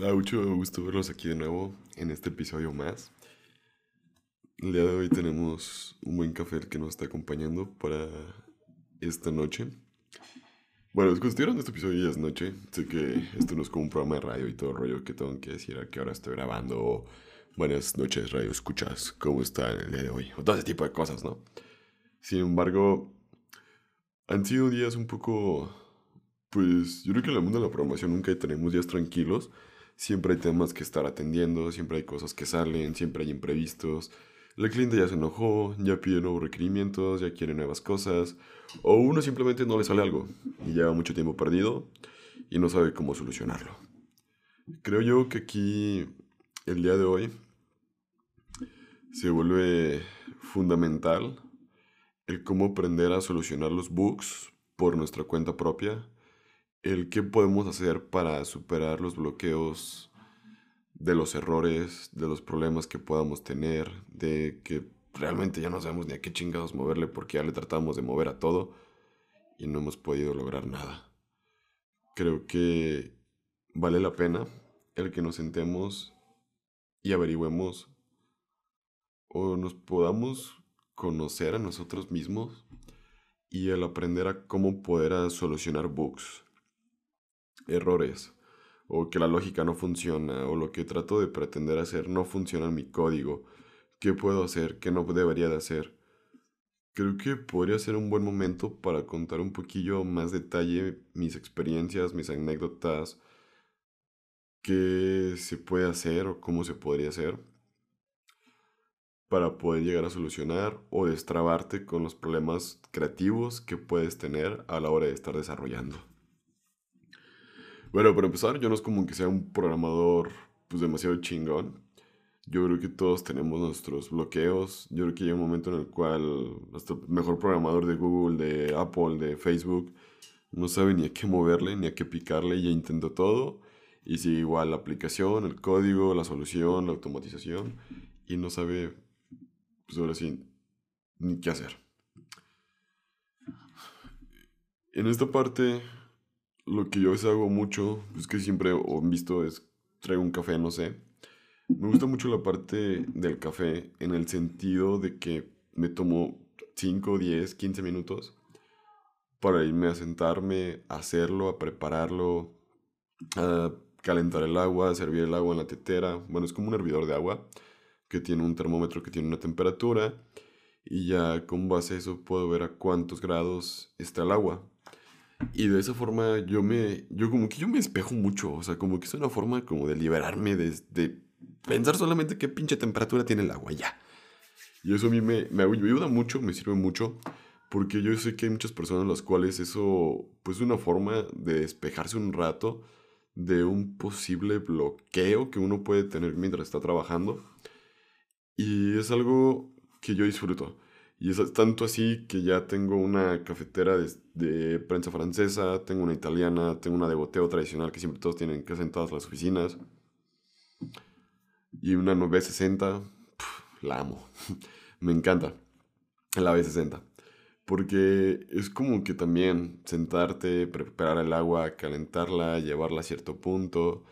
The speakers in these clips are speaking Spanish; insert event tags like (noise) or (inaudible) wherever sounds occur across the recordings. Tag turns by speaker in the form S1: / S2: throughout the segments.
S1: Me da mucho gusto verlos aquí de nuevo en este episodio más. El día de hoy tenemos un buen café que nos está acompañando para esta noche. Bueno, estoy grabando este episodio ya es noche. Sé que esto no es como un programa de radio y todo el rollo que tengo que decir a qué hora estoy grabando. Buenas noches, radio escuchas. ¿Cómo están el día de hoy? O todo ese tipo de cosas, ¿no? Sin embargo, han sido días un poco... Pues yo creo que en el mundo de la programación nunca tenemos días tranquilos. Siempre hay temas que estar atendiendo, siempre hay cosas que salen, siempre hay imprevistos. El cliente ya se enojó, ya pide nuevos requerimientos, ya quiere nuevas cosas. O uno simplemente no le sale algo y lleva mucho tiempo perdido y no sabe cómo solucionarlo. Creo yo que aquí, el día de hoy, se vuelve fundamental el cómo aprender a solucionar los bugs por nuestra cuenta propia, el qué podemos hacer para superar los bloqueos de los errores, de los problemas que podamos tener, de que realmente ya no sabemos ni a qué chingados moverle porque ya le tratamos de mover a todo y no hemos podido lograr nada. Creo que vale la pena el que nos sentemos y averigüemos o nos podamos conocer a nosotros mismos y el aprender a cómo poder solucionar bugs, errores, o que la lógica no funciona, o lo que trato de pretender hacer no funciona en mi código, qué puedo hacer, qué no debería de hacer. Creo que podría ser un buen momento para contar un poquillo más detalle mis experiencias, mis anécdotas, qué se puede hacer o cómo se podría hacer para poder llegar a solucionar o destrabarte con los problemas creativos que puedes tener a la hora de estar desarrollando. Bueno, para empezar, yo no es como que sea un programador pues demasiado chingón. Yo creo que todos tenemos nuestros bloqueos. Yo creo que hay un momento en el cual hasta el mejor programador de Google, de Apple, de Facebook, no sabe ni a qué moverle, ni a qué picarle, y intentó todo. Y sigue igual la aplicación, el código, la solución, la automatización, y no sabe pues ahora sí, ni qué hacer. En esta parte, lo que yo hago mucho, es que siempre o visto es traigo un café, no sé. Me gusta mucho la parte del café en el sentido de que me tomo 5, 10, 15 minutos para irme a sentarme, a hacerlo, a prepararlo, a calentar el agua, servir el agua en la tetera. Bueno, es como un hervidor de agua que tiene un termómetro que tiene una temperatura y ya con base a eso puedo ver a cuántos grados está el agua. Y de esa forma yo me, yo como que yo me espejo mucho, o sea, como que es una forma como de liberarme de, de pensar solamente qué pinche temperatura tiene el agua, ya. Y eso a mí me, me ayuda mucho, me sirve mucho, porque yo sé que hay muchas personas las cuales eso, pues es una forma de despejarse un rato de un posible bloqueo que uno puede tener mientras está trabajando. Y es algo que yo disfruto. Y es tanto así que ya tengo una cafetera de, prensa francesa, tengo una italiana, tengo una de boteo tradicional que siempre todos tienen que hacer en todas las oficinas. Y una B60, la amo. (laughs) Me encanta la B60. Porque es como que también sentarte, preparar el agua, calentarla, llevarla a cierto punto,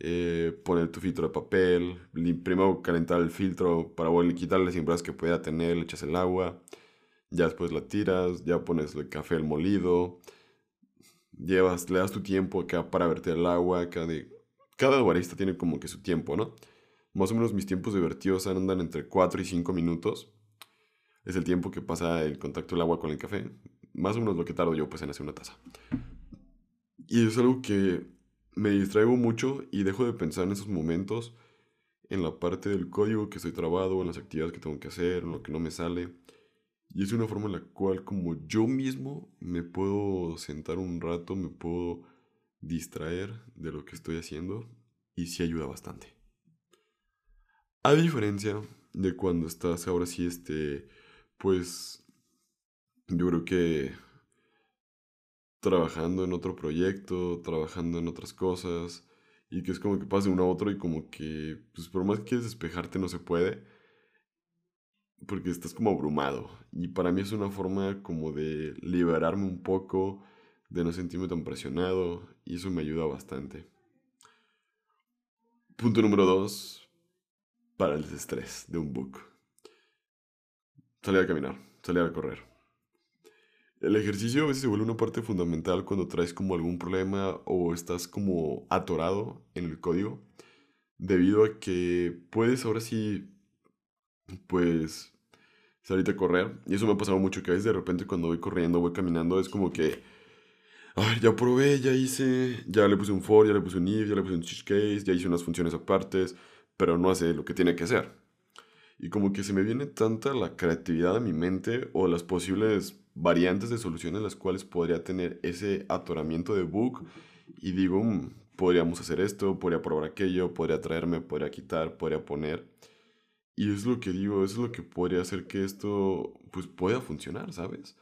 S1: eh, poner tu filtro de papel, primero calentar el filtro para quitarle las impurezas que pueda tener, le echas el agua, ya después la tiras, ya pones el café el molido, llevas, le das tu tiempo acá para verter el agua, cada, cada barista tiene como que su tiempo, ¿no? Más o menos mis tiempos de vertidos andan entre 4 y 5 minutos. Es el tiempo que pasa el contacto del agua con el café. Más o menos lo que tardo yo pues en hacer una taza. Y es algo que me distraigo mucho y dejo de pensar en esos momentos, en la parte del código que estoy trabado, en las actividades que tengo que hacer, en lo que no me sale. Y es una forma en la cual como yo mismo me puedo sentar un rato, me puedo distraer de lo que estoy haciendo y sí ayuda bastante. A diferencia de cuando estás ahora sí, este, pues yo creo que trabajando en otro proyecto, trabajando en otras cosas, y que es como que pase uno a otro y como que, pues por más que quieres despejarte no se puede, porque estás como abrumado. Y para mí es una forma como de liberarme un poco, de no sentirme tan presionado, y eso me ayuda bastante. Punto número dos, para el estrés de un book. Salir a caminar, salir a correr. El ejercicio a veces se vuelve una parte fundamental cuando traes como algún problema o estás como atorado en el código, debido a que puedes ahora sí, pues, salir a correr. Y eso me ha pasado mucho, que a veces de repente cuando voy corriendo, voy caminando, es como que, ay, ya probé, ya hice, ya le puse un for, ya le puse un if, ya le puse un case, ya hice unas funciones apartes, pero no hace lo que tiene que hacer. Y como que se me viene tanta la creatividad a mi mente o las posibles variantes de soluciones las cuales podría tener ese atoramiento de bug y digo, mm, podríamos hacer esto, podría probar aquello, podría traerme, podría quitar, podría poner. Y es lo que digo, es lo que podría hacer que esto pues pueda funcionar, ¿sabes?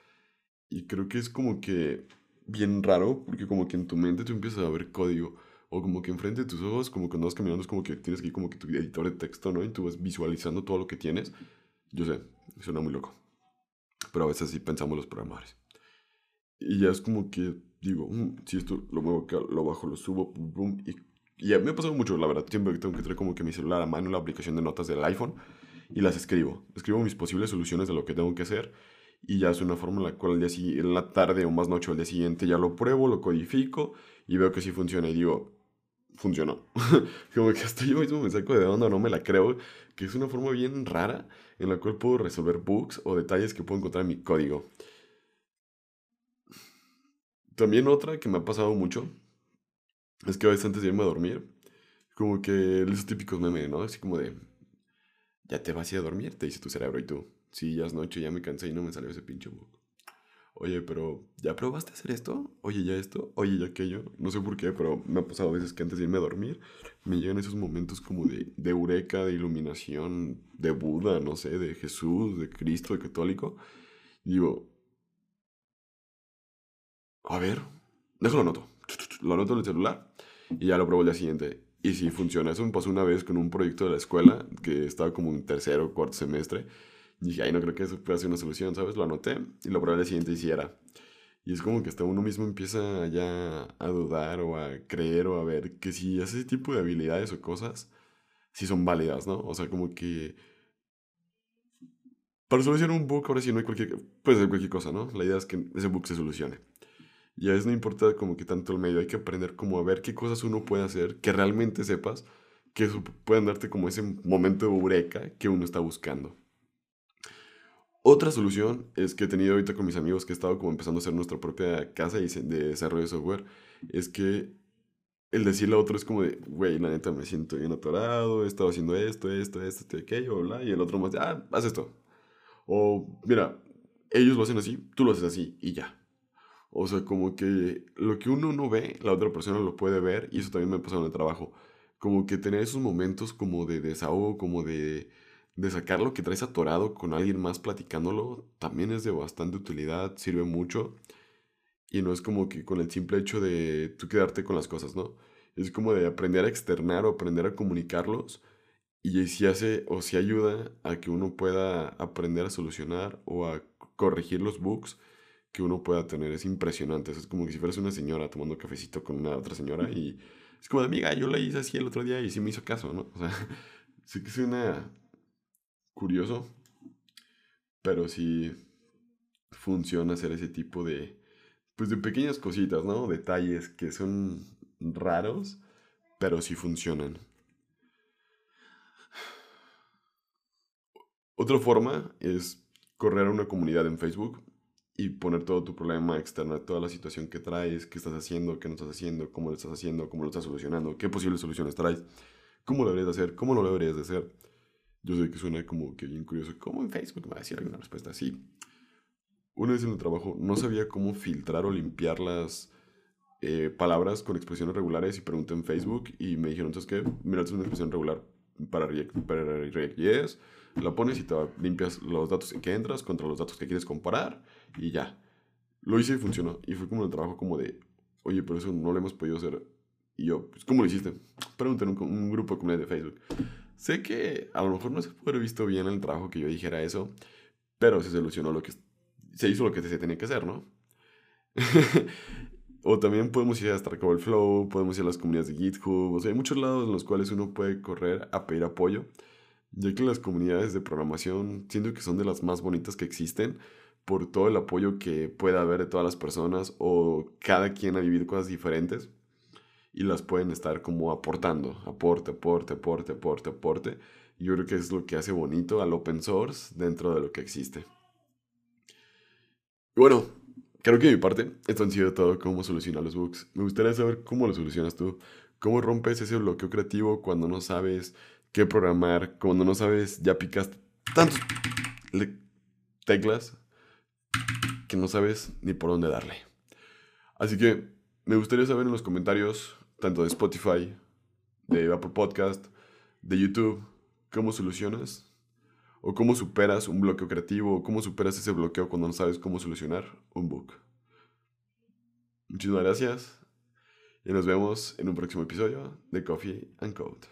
S1: Y creo que es como que bien raro, porque como que en tu mente tú empiezas a ver código, o como que enfrente de tus ojos, como cuando vas caminando es como que tienes ir como que tu editor de texto, ¿no? Y tú vas visualizando todo lo que tienes. Yo sé, suena muy loco pero a veces sí pensamos los programadores. Y ya es como que digo, mm, si esto lo muevo acá, lo bajo, lo subo, boom, y, y me ha pasado mucho, la verdad. Siempre tengo que traer como que mi celular a mano, la aplicación de notas del iPhone, y las escribo. Escribo mis posibles soluciones de lo que tengo que hacer, y ya es una forma en la cual al día en la tarde o más noche o al día siguiente ya lo pruebo, lo codifico, y veo que sí funciona, y digo, funcionó. (laughs) como que hasta yo mismo me saco de onda, no me la creo, que es una forma bien rara en la cual puedo resolver bugs o detalles que puedo encontrar en mi código. También otra que me ha pasado mucho es que a antes de irme a dormir, como que esos típicos memes, ¿no? Así como de, ya te vas a ir a dormir, te dice tu cerebro y tú, sí, ya es noche, ya me cansé y no me salió ese pinche bug. Oye, pero ¿ya probaste hacer esto? Oye, ya esto, oye, ya aquello. No sé por qué, pero me ha pasado a veces que antes de irme a dormir me llegan esos momentos como de, de eureka, de iluminación, de Buda, no sé, de Jesús, de Cristo, de católico. Y digo, a ver, déjalo anoto. Lo anoto en el celular y ya lo pruebo el día siguiente. Y si funciona. Eso me pasó una vez con un proyecto de la escuela que estaba como en tercero o cuarto semestre y dije, ay, no creo que eso pueda ser una solución, ¿sabes? Lo anoté y lo probé al siguiente hiciera. Y es como que hasta uno mismo empieza ya a dudar o a creer o a ver que si hace ese tipo de habilidades o cosas, si son válidas, ¿no? O sea, como que... Para solucionar un bug, ahora sí no hay cualquier... Puede ser cualquier cosa, ¿no? La idea es que ese bug se solucione. Y a veces no importa como que tanto el medio, hay que aprender como a ver qué cosas uno puede hacer, que realmente sepas, que puedan darte como ese momento de eureka que uno está buscando. Otra solución es que he tenido ahorita con mis amigos que he estado como empezando a hacer nuestra propia casa de desarrollo de software, es que el decirle a otro es como de, güey, la neta me siento bien atorado, he estado haciendo esto, esto, esto, aquello, bla, y el otro más de, ah, haz esto. O, mira, ellos lo hacen así, tú lo haces así, y ya. O sea, como que lo que uno no ve, la otra persona lo puede ver, y eso también me pasado en el trabajo. Como que tener esos momentos como de desahogo, como de de sacar lo que traes atorado con alguien más platicándolo, también es de bastante utilidad, sirve mucho. Y no es como que con el simple hecho de tú quedarte con las cosas, ¿no? Es como de aprender a externar o aprender a comunicarlos. Y si hace o si ayuda a que uno pueda aprender a solucionar o a corregir los bugs que uno pueda tener. Es impresionante. Es como que si fueras una señora tomando cafecito con una otra señora y es como de amiga, yo la hice así el otro día y sí me hizo caso, ¿no? O sea, (laughs) sí que es una curioso, pero sí funciona hacer ese tipo de, pues de pequeñas cositas, ¿no? Detalles que son raros, pero sí funcionan. Otra forma es correr a una comunidad en Facebook y poner todo tu problema, externar toda la situación que traes, qué estás haciendo, qué no estás haciendo, cómo lo estás haciendo, cómo lo estás solucionando, qué posibles soluciones traes, cómo lo deberías de hacer, cómo no lo deberías de hacer. Yo sé que suena como que bien curioso. ¿Cómo en Facebook me va a decir alguna respuesta así? Una vez en el trabajo no sabía cómo filtrar o limpiar las eh, palabras con expresiones regulares y pregunté en Facebook y me dijeron, ¿sabes qué? Mira, es una expresión regular para React, para React Yes, la pones y te limpias los datos que entras contra los datos que quieres comparar y ya. Lo hice y funcionó. Y fue como el trabajo como de, oye, pero eso no lo hemos podido hacer. Y yo, pues, ¿cómo lo hiciste? Pregunté en un, un grupo de comunidad de Facebook. Sé que a lo mejor no se puede haber visto bien el trabajo que yo dijera eso, pero se solucionó lo que se hizo lo que se tenía que hacer, ¿no? (laughs) O también podemos ir a Stack Flow, podemos ir a las comunidades de GitHub. O sea, hay muchos lados en los cuales uno puede correr a pedir apoyo. Ya que las comunidades de programación siento que son de las más bonitas que existen por todo el apoyo que pueda haber de todas las personas o cada quien ha vivido cosas diferentes y las pueden estar como aportando, aporte, aporte, aporte, aporte, aporte. Yo creo que es lo que hace bonito al open source dentro de lo que existe. Y bueno, creo que de mi parte, esto han sido todo cómo solucionar los bugs. Me gustaría saber cómo lo solucionas tú. ¿Cómo rompes ese bloqueo creativo cuando no sabes qué programar? Cuando no sabes, ya picaste tantas teclas que no sabes ni por dónde darle. Así que me gustaría saber en los comentarios, tanto de Spotify, de Apple Podcast, de YouTube, cómo solucionas o cómo superas un bloqueo creativo o cómo superas ese bloqueo cuando no sabes cómo solucionar un bug. Muchísimas gracias y nos vemos en un próximo episodio de Coffee and Code.